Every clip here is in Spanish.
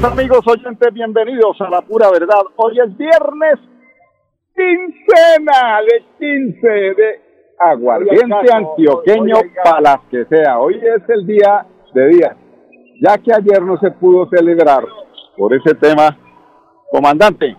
Amigos oyentes, bienvenidos a La Pura Verdad. Hoy es viernes, quincena de 15 de aguardiente antioqueño para las que sea. Hoy es el día de día, ya que ayer no se pudo celebrar por ese tema. Comandante,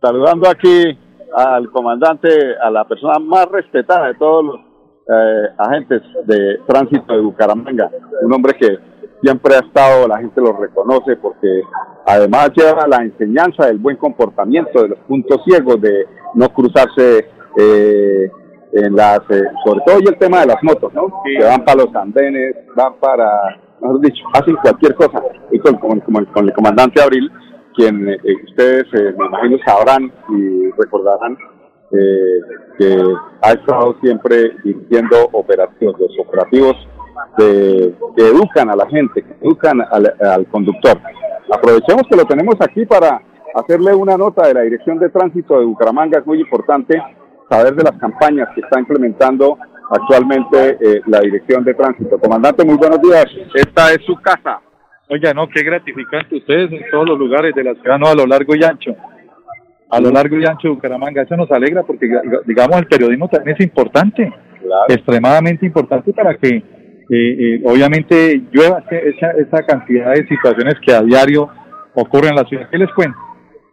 saludando aquí al comandante, a la persona más respetada de todos los eh, agentes de tránsito de Bucaramanga, un hombre que siempre ha estado, la gente lo reconoce porque además lleva la enseñanza del buen comportamiento, de los puntos ciegos, de no cruzarse eh, en las, eh, sobre todo y el tema de las motos, ¿no? Que van para los andenes, van para, mejor dicho, hacen cualquier cosa. Y con, con, el comandante Abril, quien eh, ustedes me imagino sabrán y recordarán que ha estado siempre dirigiendo operativos, los operativos de, que educan a la gente, que educan al, conductor. Aprovechemos que lo tenemos aquí para hacerle una nota de la Dirección de Tránsito de Bucaramanga. Es muy importante saber de las campañas que está implementando actualmente eh, la Dirección de Tránsito. Comandante, muy buenos días. Esta es su casa. Oiga, no, qué gratificante ustedes en todos los lugares de la ciudad, no a lo largo y ancho. A lo largo y ancho de Bucaramanga. Eso nos alegra porque, digamos, el periodismo también es importante. Extremadamente importante para que eh, obviamente llueva esa, esa cantidad de situaciones que a diario ocurren en la ciudad. ¿Qué les cuento?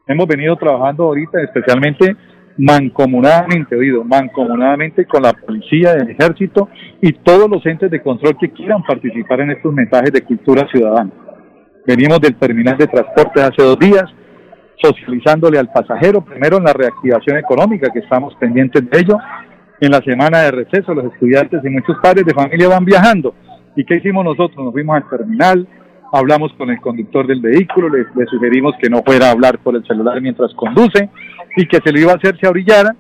Hemos venido trabajando ahorita especialmente mancomunadamente, oído, mancomunadamente con la policía, el ejército y todos los entes de control que quieran participar en estos mensajes de cultura ciudadana. Venimos del terminal de transporte hace dos días, socializándole al pasajero, primero en la reactivación económica, que estamos pendientes de ello, en la semana de receso, los estudiantes y muchos padres de familia van viajando. ¿Y qué hicimos nosotros? Nos fuimos al terminal, hablamos con el conductor del vehículo, le, sugerimos que no fuera a hablar por el celular mientras conduce y que se lo iba a hacer se orillara.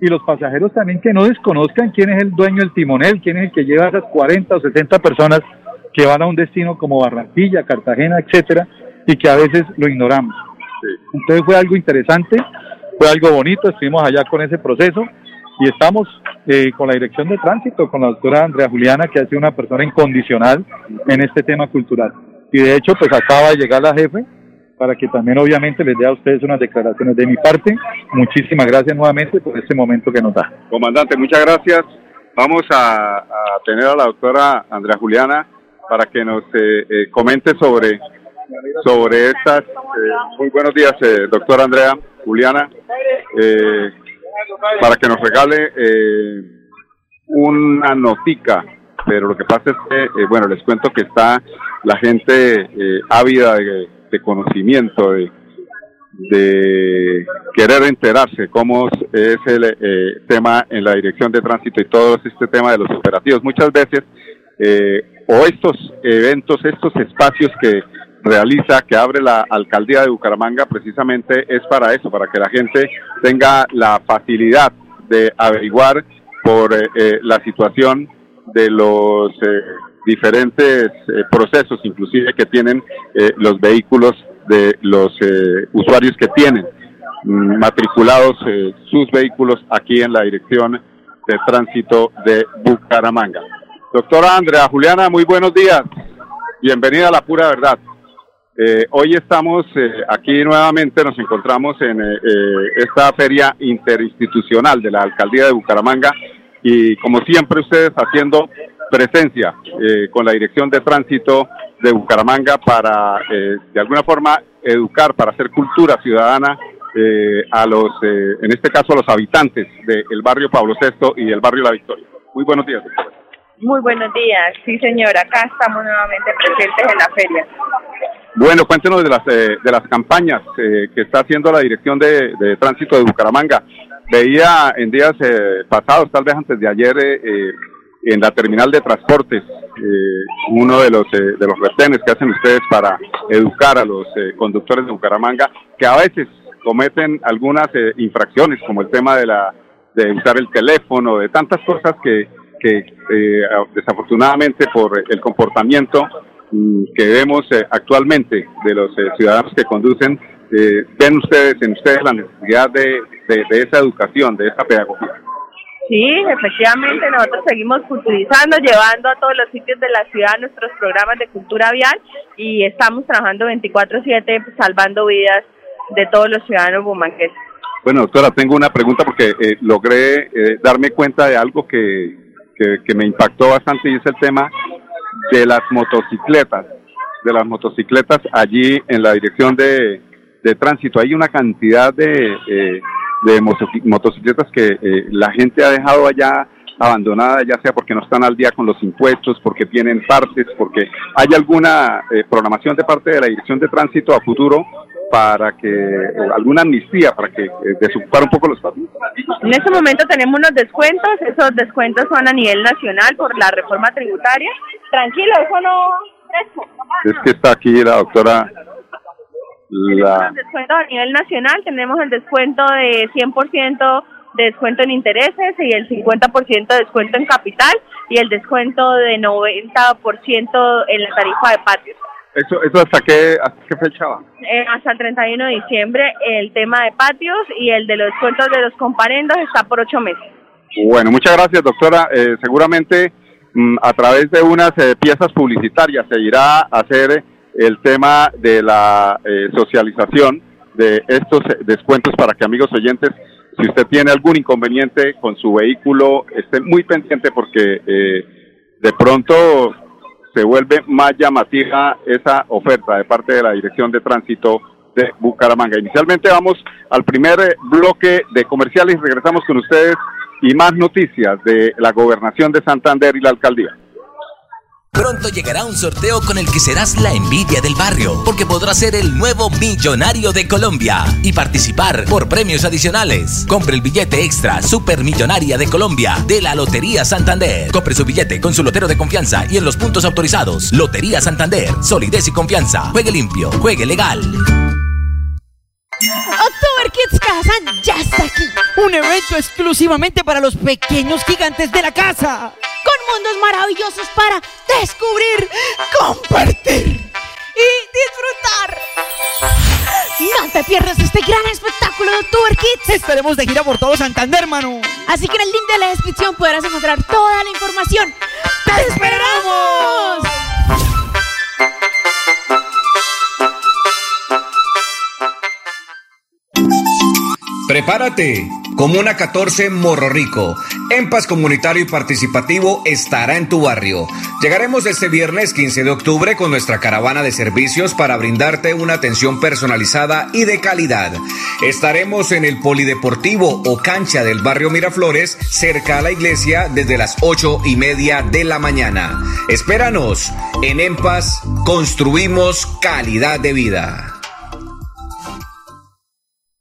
Y los pasajeros también que no desconozcan quién es el dueño del timonel, quién es el que lleva a esas 40 o 60 personas que van a un destino como Barranquilla, Cartagena, etcétera, y que a veces lo ignoramos. Entonces fue algo interesante, fue algo bonito, estuvimos allá con ese proceso y estamos eh, con la dirección de tránsito, con la doctora Andrea Juliana, que ha sido una persona incondicional en este tema cultural. Y de hecho, pues acaba de llegar la jefe para que también obviamente les dé a ustedes unas declaraciones de mi parte. Muchísimas gracias nuevamente por este momento que nos da. Comandante, muchas gracias. Vamos a, tener a la doctora Andrea Juliana para que nos eh, eh, comente sobre, sobre estas. muy buenos días, doctora Andrea Juliana. Eh, para que nos regale eh, una notica, pero lo que pasa es que, eh, bueno, les cuento que está la gente eh, ávida de, conocimiento, de, de, querer enterarse cómo es el tema en la dirección de tránsito y todo este tema de los operativos. Muchas veces, o estos eventos, estos espacios que realiza, que abre la alcaldía de Bucaramanga, precisamente es para eso, para que la gente tenga la facilidad de averiguar por eh, eh, la situación de los eh, diferentes procesos, inclusive que tienen los vehículos de los usuarios que tienen mm, matriculados sus vehículos aquí en la dirección de tránsito de Bucaramanga. Doctora Andrea Juliana, muy buenos días. Bienvenida a la pura verdad. Eh, hoy estamos eh, aquí nuevamente, nos encontramos en eh, esta feria interinstitucional de la Alcaldía de Bucaramanga y como siempre ustedes haciendo presencia con la Dirección de Tránsito de Bucaramanga para de alguna forma educar, para hacer cultura ciudadana a los, en este caso a los habitantes del barrio Pablo VI y del barrio La Victoria. Muy buenos días. Muy buenos días, sí señor, acá estamos nuevamente presentes en la feria. Bueno, cuéntenos de las, eh, de las campañas eh, que está haciendo la Dirección de, Tránsito de Bucaramanga. Veía en días eh, pasados, tal vez antes de ayer, en la terminal de transportes, eh, uno de los, eh, de los retenes que hacen ustedes para educar a los eh, conductores de Bucaramanga, que a veces cometen algunas infracciones, como el tema de, la, de usar el teléfono, de tantas cosas que, que desafortunadamente por el comportamiento que vemos actualmente de los ciudadanos que conducen, ven ustedes en ustedes la necesidad de, de esa educación, de esa pedagogía. Sí, efectivamente, nosotros seguimos culturizando, llevando a todos los sitios de la ciudad nuestros programas de cultura vial y estamos trabajando 24/7 salvando vidas de todos los ciudadanos bumangueses. Bueno, doctora, tengo una pregunta porque eh, logré eh, darme cuenta de algo que, que, me impactó bastante y es el tema de las motocicletas, de las motocicletas allí en la dirección de, de tránsito. Hay una cantidad de... Eh, de motocicletas que eh, la gente ha dejado allá abandonadas, ya sea porque no están al día con los impuestos, porque tienen partes, porque hay alguna eh, programación de parte de la Dirección de Tránsito a futuro para que alguna amnistía para que eh, desocupar un poco los pasos. En este momento tenemos unos descuentos, esos descuentos son a nivel nacional por la reforma tributaria. Tranquilo, eso no... Es que está aquí la doctora la... descuento a nivel nacional, tenemos el descuento de 100% de descuento en intereses y el 50% de descuento en capital y el descuento de 90% en la tarifa de patios. ¿Eso, eso hasta, qué, hasta qué fecha va? Eh, hasta el 31 de diciembre el tema de patios y el de los descuentos de los comparendos está por ocho meses. Bueno, muchas gracias doctora. Eh, seguramente mm, a través de unas eh, piezas publicitarias se irá a hacer el tema de la eh, socialización de estos descuentos para que amigos oyentes, si usted tiene algún inconveniente con su vehículo, esté muy pendiente porque eh, de pronto se vuelve más llamativa esa oferta de parte de la Dirección de Tránsito de Bucaramanga. Inicialmente vamos al primer eh, bloque de comerciales regresamos con ustedes y más noticias de la gobernación de Santander y la alcaldía. Pronto llegará un sorteo con el que serás la envidia del barrio, porque podrás ser el nuevo millonario de Colombia y participar por premios adicionales. Compre el billete extra Supermillonaria de Colombia de la Lotería Santander. Compre su billete con su lotero de confianza y en los puntos autorizados. Lotería Santander, solidez y confianza. Juegue limpio, juegue legal. Kids Casa ya está aquí. Un evento exclusivamente para los pequeños gigantes de la casa con mundos maravillosos para descubrir, compartir y disfrutar. No te pierdas este gran espectáculo de Tour Kids. Estaremos de gira por todo Santander, hermano. Así que en el link de la descripción podrás encontrar toda la información. ¡Te esperamos! Prepárate. Comuna 14 Morro Rico. EMPAS comunitario y participativo estará en tu barrio. Llegaremos este viernes 15 de octubre con nuestra caravana de servicios para brindarte una atención personalizada y de calidad. Estaremos en el Polideportivo o cancha del barrio Miraflores, cerca a la iglesia, desde las ocho y media de la mañana. Espéranos. En EMPAS construimos calidad de vida.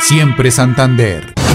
siempre Santander.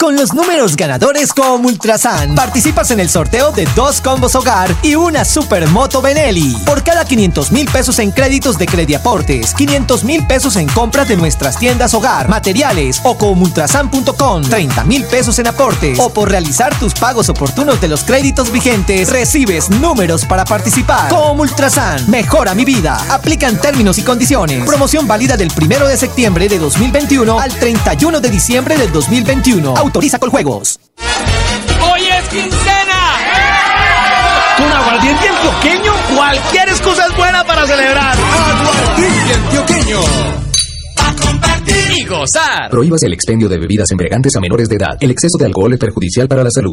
Con los números ganadores con Ultrasan. Participas en el sorteo de dos combos hogar y una supermoto Benelli. Por cada 500 mil pesos en créditos de Crediaportes, 500 mil pesos en compras de nuestras tiendas hogar, materiales o con ultrasan.com, 30 mil pesos en aportes o por realizar tus pagos oportunos de los créditos vigentes, recibes números para participar. Con Ultrasan, mejora mi vida. Aplican términos y condiciones. Promoción válida del 1 de septiembre de 2021 al 31 de diciembre del 2021. Autoriza con juegos. ¡Hoy es quincena! Con aguardiente antioqueño, cualquier excusa es buena para celebrar. Aguardiente antioqueño. A compartir y gozar. Prohíbas el expendio de bebidas embriagantes a menores de edad. El exceso de alcohol es perjudicial para la salud.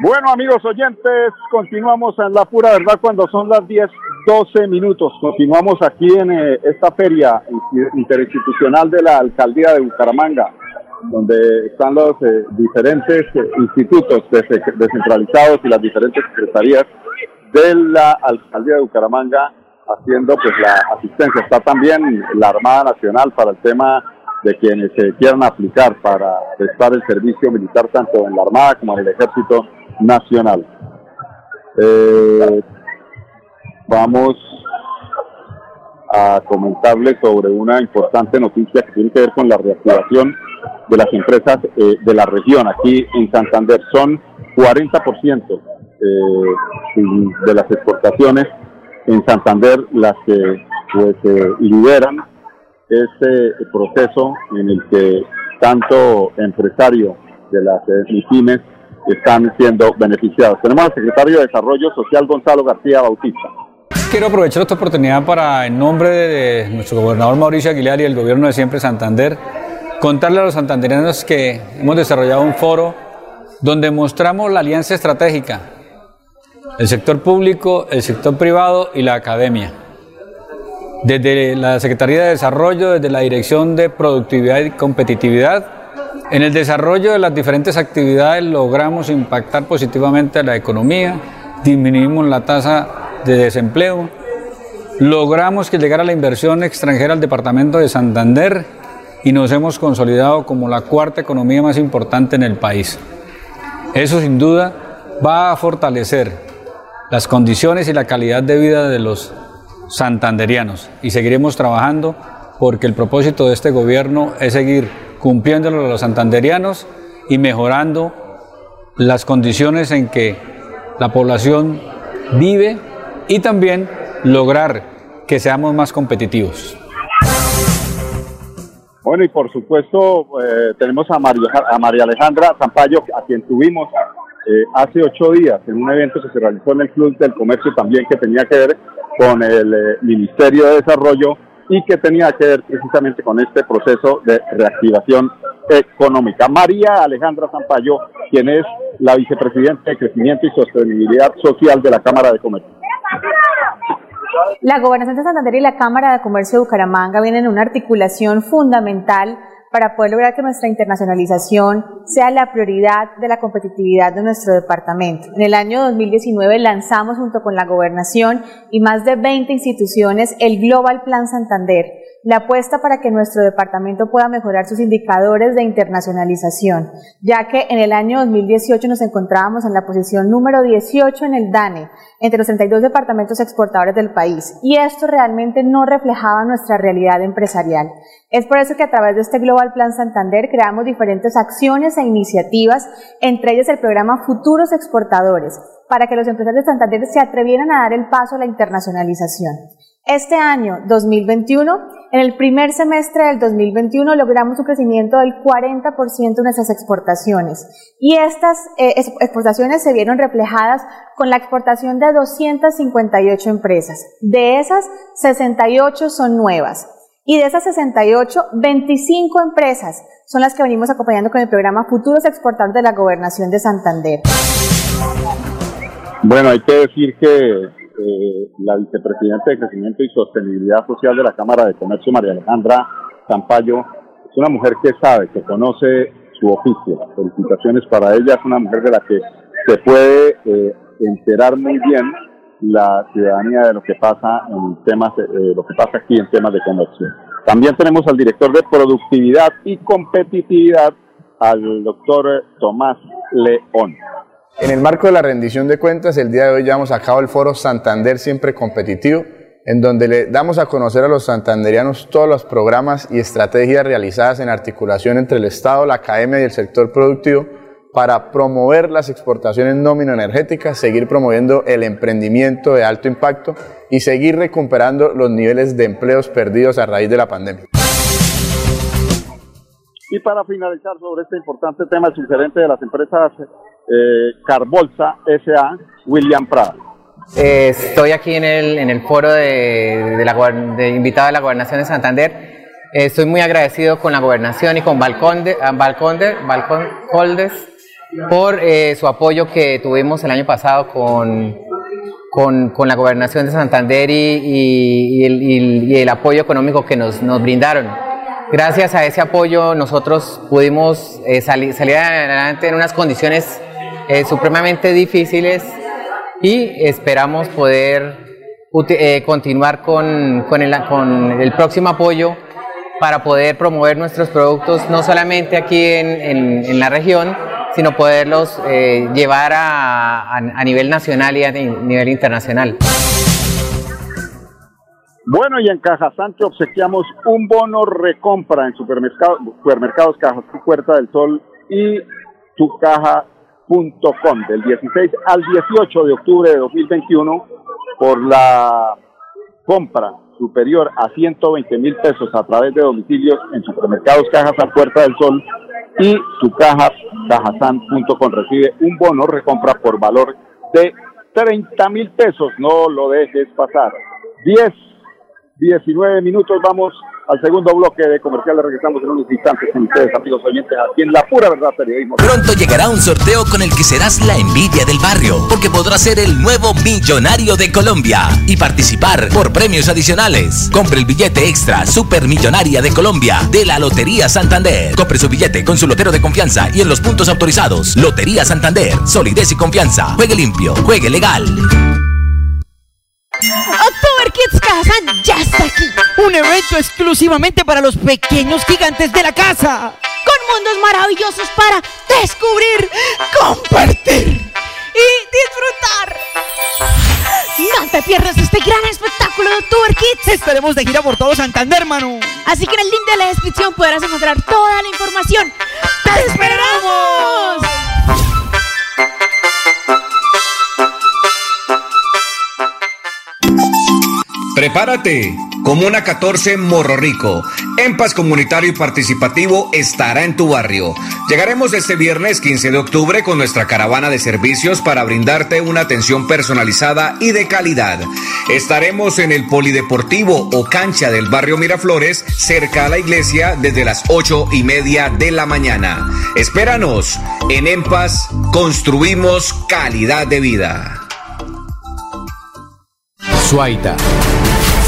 Bueno, amigos oyentes, continuamos en la pura verdad cuando son las 10, 12 minutos. Continuamos aquí en eh, esta feria interinstitucional de la alcaldía de Bucaramanga, donde están los eh, diferentes eh, institutos des- descentralizados y las diferentes secretarías de la alcaldía de Bucaramanga haciendo pues la asistencia. Está también la Armada Nacional para el tema de quienes se quieran aplicar para prestar el servicio militar tanto en la Armada como en el Ejército Nacional. Eh, vamos a comentarles sobre una importante noticia que tiene que ver con la reactivación de las empresas eh, de la región. Aquí en Santander son 40% eh, de las exportaciones en Santander las que pues eh, lideran este proceso en el que tanto empresarios de las MIPIMES están siendo beneficiados. Tenemos al secretario de Desarrollo Social Gonzalo García Bautista. Quiero aprovechar esta oportunidad para, en nombre de nuestro gobernador Mauricio Aguilar y el gobierno de Siempre Santander, contarle a los santanderianos que hemos desarrollado un foro donde mostramos la alianza estratégica, el sector público, el sector privado y la academia. Desde la Secretaría de Desarrollo, desde la Dirección de Productividad y Competitividad, en el desarrollo de las diferentes actividades logramos impactar positivamente a la economía, disminuimos la tasa de desempleo, logramos que llegara la inversión extranjera al departamento de Santander y nos hemos consolidado como la cuarta economía más importante en el país. Eso sin duda va a fortalecer las condiciones y la calidad de vida de los santanderianos y seguiremos trabajando porque el propósito de este gobierno es seguir cumpliéndolo a los santanderianos y mejorando las condiciones en que la población vive y también lograr que seamos más competitivos. Bueno, y por supuesto eh, tenemos a María, a María Alejandra Zampayo, a quien tuvimos eh, hace ocho días en un evento que se realizó en el Club del Comercio también que tenía que ver con el eh, Ministerio de Desarrollo y que tenía que ver precisamente con este proceso de reactivación económica. María Alejandra Zampayo, quien es la vicepresidenta de Crecimiento y Sostenibilidad Social de la Cámara de Comercio. La Gobernación de Santander y la Cámara de Comercio de Bucaramanga vienen en una articulación fundamental para poder lograr que nuestra internacionalización sea la prioridad de la competitividad de nuestro departamento. En el año 2019 lanzamos junto con la Gobernación y más de 20 instituciones el Global Plan Santander, la apuesta para que nuestro departamento pueda mejorar sus indicadores de internacionalización, ya que en el año 2018 nos encontrábamos en la posición número 18 en el DANE, entre los 32 departamentos exportadores del país, y esto realmente no reflejaba nuestra realidad empresarial. Es por eso que a través de este Global Plan Santander creamos diferentes acciones e iniciativas, entre ellas el programa Futuros Exportadores, para que los empresarios de Santander se atrevieran a dar el paso a la internacionalización. Este año 2021, en el primer semestre del 2021 logramos un crecimiento del 40% de nuestras exportaciones y estas eh, exportaciones se vieron reflejadas con la exportación de 258 empresas. De esas, 68 son nuevas. Y de esas 68, 25 empresas son las que venimos acompañando con el programa Futuros Exportadores de la Gobernación de Santander. Bueno, hay que decir que eh, la vicepresidenta de Crecimiento y Sostenibilidad Social de la Cámara de Comercio, María Alejandra Zampayo, es una mujer que sabe, que conoce su oficio. Felicitaciones para ella, es una mujer de la que se puede eh, enterar muy bien la ciudadanía de lo que pasa en temas, eh, lo que pasa aquí en temas de comercio. También tenemos al director de productividad y competitividad, al doctor Tomás León. En el marco de la rendición de cuentas, el día de hoy llevamos a cabo el foro Santander Siempre Competitivo, en donde le damos a conocer a los santanderianos todos los programas y estrategias realizadas en articulación entre el Estado, la academia y el sector productivo para promover las exportaciones nómino energéticas, seguir promoviendo el emprendimiento de alto impacto y seguir recuperando los niveles de empleos perdidos a raíz de la pandemia. Y para finalizar sobre este importante tema, el sugerente de las empresas eh, Carbolsa S.A., William Prada. Eh, estoy aquí en el, en el foro de, de, la, de invitado de la Gobernación de Santander. Eh, estoy muy agradecido con la Gobernación y con Balconde, ah, Balconde, Balcon Holdes por su apoyo que tuvimos el año pasado con, con, con la Gobernación de Santander y, el, y, el, apoyo económico que nos, nos brindaron. Gracias a ese apoyo nosotros pudimos eh, salir, salir adelante en unas condiciones eh, supremamente difíciles y esperamos poder eh, continuar con, con, el, con, el, próximo apoyo para poder promover nuestros productos no solamente aquí en, en, la región, sino poderlos eh, llevar a, a, nivel nacional y a nivel internacional. Bueno, y en Caja Sánchez obsequiamos un bono recompra en supermercados, supermercados Cajas Puerta del Sol y tu caja Com, del 16 al 18 de octubre de 2021 por la compra superior a 120 mil pesos a través de domicilios en supermercados Cajas a Puerta del Sol y tu caja cajasan.com recibe un bono recompra por valor de 30 mil pesos. No lo dejes pasar. 10, 19 minutos. Vamos al segundo bloque de comerciales. Regresamos en unos instantes con ustedes, amigos oyentes, aquí en La Pura Verdad Periodismo. Pronto llegará un sorteo con el que serás la envidia del barrio, porque podrás ser el nuevo millonario de Colombia y participar por premios adicionales. Compre el billete extra Supermillonaria de Colombia de la Lotería Santander. Compre su billete con su lotero de confianza y en los puntos autorizados. Lotería Santander, solidez y confianza. Juegue limpio, juegue legal. October Kids Está aquí. Un evento exclusivamente para los pequeños gigantes de la casa. Con mundos maravillosos para descubrir, compartir y disfrutar. No te pierdas este gran espectáculo de October Kids. Estaremos de gira por todo Santander, hermano. Así que en el link de la descripción podrás encontrar toda la información. ¡Te esperamos! Prepárate. Comuna 14 Morro Rico. EMPAS comunitario y participativo estará en tu barrio. Llegaremos este viernes 15 de octubre con nuestra caravana de servicios para brindarte una atención personalizada y de calidad. Estaremos en el Polideportivo o cancha del barrio Miraflores, cerca a la iglesia, desde las ocho y media de la mañana. Espéranos. En EMPAS construimos calidad de vida. Suaita.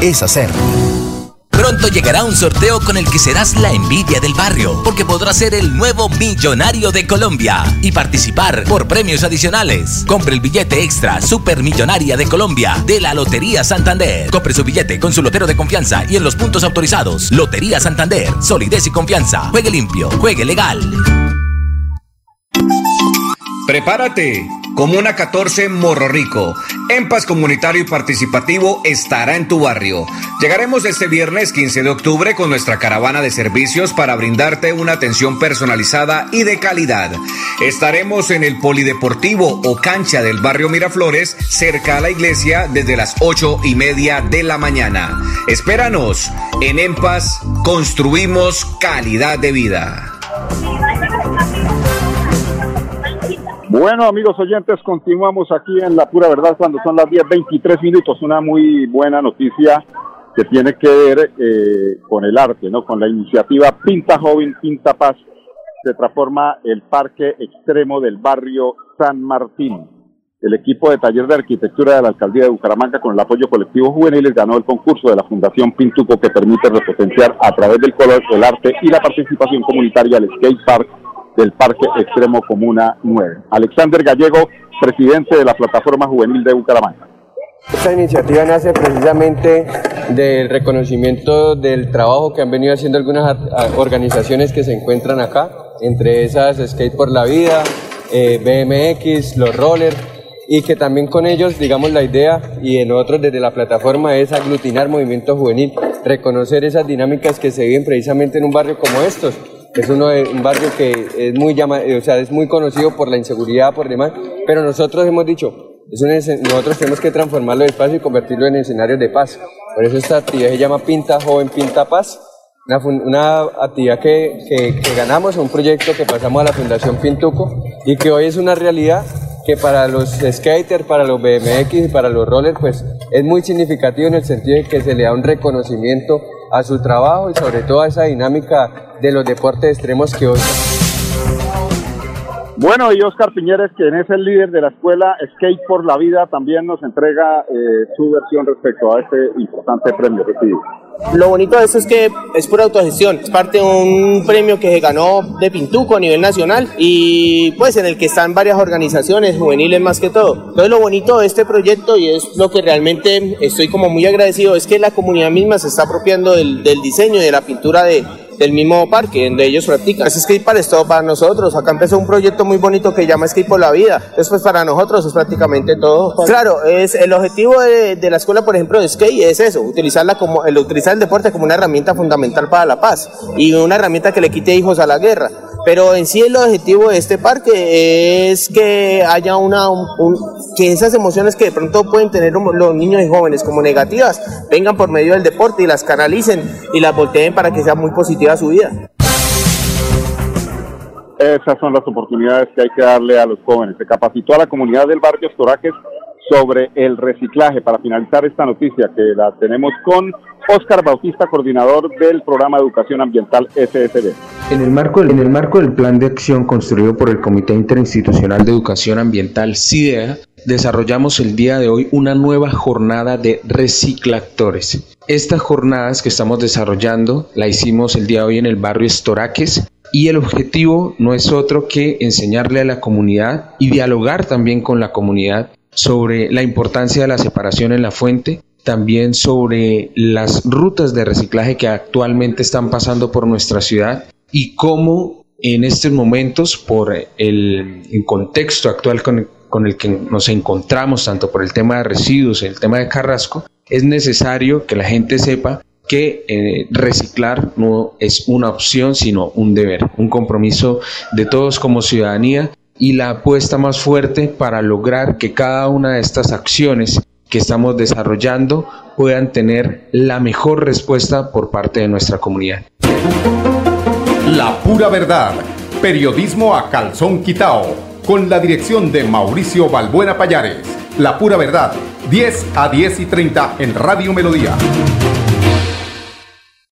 es hacer. Pronto llegará un sorteo con el que serás la envidia del barrio, porque podrás ser el nuevo millonario de Colombia y participar por premios adicionales. Compre el billete extra Supermillonaria de Colombia de la Lotería Santander. Compre su billete con su lotero de confianza y en los puntos autorizados. Lotería Santander, solidez y confianza. Juegue limpio, juegue legal. Prepárate. Comuna 14 Morro Rico. EMPAS comunitario y participativo estará en tu barrio. Llegaremos este viernes 15 de octubre con nuestra caravana de servicios para brindarte una atención personalizada y de calidad. Estaremos en el Polideportivo o cancha del barrio Miraflores, cerca a la iglesia, desde las 8 y media de la mañana. Espéranos. En EMPAS construimos calidad de vida. Bueno, amigos oyentes, continuamos aquí en La Pura Verdad cuando son las 10.23 minutos. Una muy buena noticia que tiene que ver eh, con el arte, ¿no? Con la iniciativa Pinta Joven, Pinta Paz. Se transforma el parque extremo del barrio San Martín. El equipo de taller de arquitectura de la alcaldía de Bucaramanga, con el apoyo colectivo juveniles, ganó el concurso de la Fundación Pintuco que permite repotenciar a través del color, el arte y la participación comunitaria el skate park del Parque Extremo Comuna 9. Alexander Gallego, presidente de la Plataforma Juvenil de Bucaramanga. Esta iniciativa nace precisamente del reconocimiento del trabajo que han venido haciendo algunas organizaciones que se encuentran acá, entre esas Skate por la Vida, eh, BMX, los Rollers, y que también con ellos, digamos, la idea y en otros desde la plataforma es aglutinar movimiento juvenil, reconocer esas dinámicas que se viven precisamente en un barrio como estos, es uno de, un barrio que es muy, llama, o sea, es muy conocido por la inseguridad, por demás, pero nosotros hemos dicho, es un, nosotros tenemos que transformarlo de espacio y convertirlo en escenarios de paz. Por eso esta actividad se llama Pinta Joven, Pinta Paz. Una, una actividad que, que, que, ganamos, un proyecto que pasamos a la Fundación Pintuco y que hoy es una realidad que para los skaters, para los BMX y para los rollers, pues es muy significativo en el sentido de que se le da un reconocimiento a su trabajo y sobre todo a esa dinámica de los deportes extremos que hoy... Bueno, y Oscar Piñeres, quien es el líder de la escuela Skate por la Vida, también nos entrega eh, su versión respecto a este importante premio recibido. Lo bonito de esto es que es pura autogestión, es parte de un premio que se ganó de Pintuco a nivel nacional y pues en el que están varias organizaciones juveniles más que todo. Entonces lo bonito de este proyecto y es lo que realmente estoy como muy agradecido es que la comunidad misma se está apropiando del, del diseño y de la pintura de, del mismo parque donde ellos practican. Es skate para todo para nosotros. Acá empezó un proyecto muy bonito que llama Skate por la Vida. Después para nosotros es prácticamente todo. Claro, es el objetivo de, de la escuela, por ejemplo, de skate es eso, utilizarla como el utilizar el deporte como una herramienta fundamental para la paz y una herramienta que le quite hijos a la guerra. Pero en sí el objetivo de este parque es que haya una un, que esas emociones que de pronto pueden tener los niños y jóvenes como negativas vengan por medio del deporte y las canalicen y las volteen para que sea muy positiva su vida. Esas son las oportunidades que hay que darle a los jóvenes. Se capacitó a la comunidad del barrio Estoraques sobre el reciclaje. Para finalizar esta noticia que la tenemos con Oscar Bautista, coordinador del programa de educación ambiental SSB. En el, marco, en el marco del plan de acción construido por el Comité Interinstitucional de Educación Ambiental CIDEA, desarrollamos el día de hoy una nueva jornada de reciclactores. Estas jornadas que estamos desarrollando la hicimos el día de hoy en el barrio Estoraques y el objetivo no es otro que enseñarle a la comunidad y dialogar también con la comunidad sobre la importancia de la separación en la fuente, también sobre las rutas de reciclaje que actualmente están pasando por nuestra ciudad y cómo en estos momentos, por el, contexto actual con, el que nos encontramos, tanto por el tema de residuos el tema de Carrasco, es necesario que la gente sepa que eh, reciclar no es una opción, sino un deber, un compromiso de todos como ciudadanía y la apuesta más fuerte para lograr que cada una de estas acciones que estamos desarrollando puedan tener la mejor respuesta por parte de nuestra comunidad. La pura verdad, periodismo a calzón quitao, con la dirección de Mauricio Balbuena Payares. La pura verdad, 10 a 10 y 30 en Radio Melodía.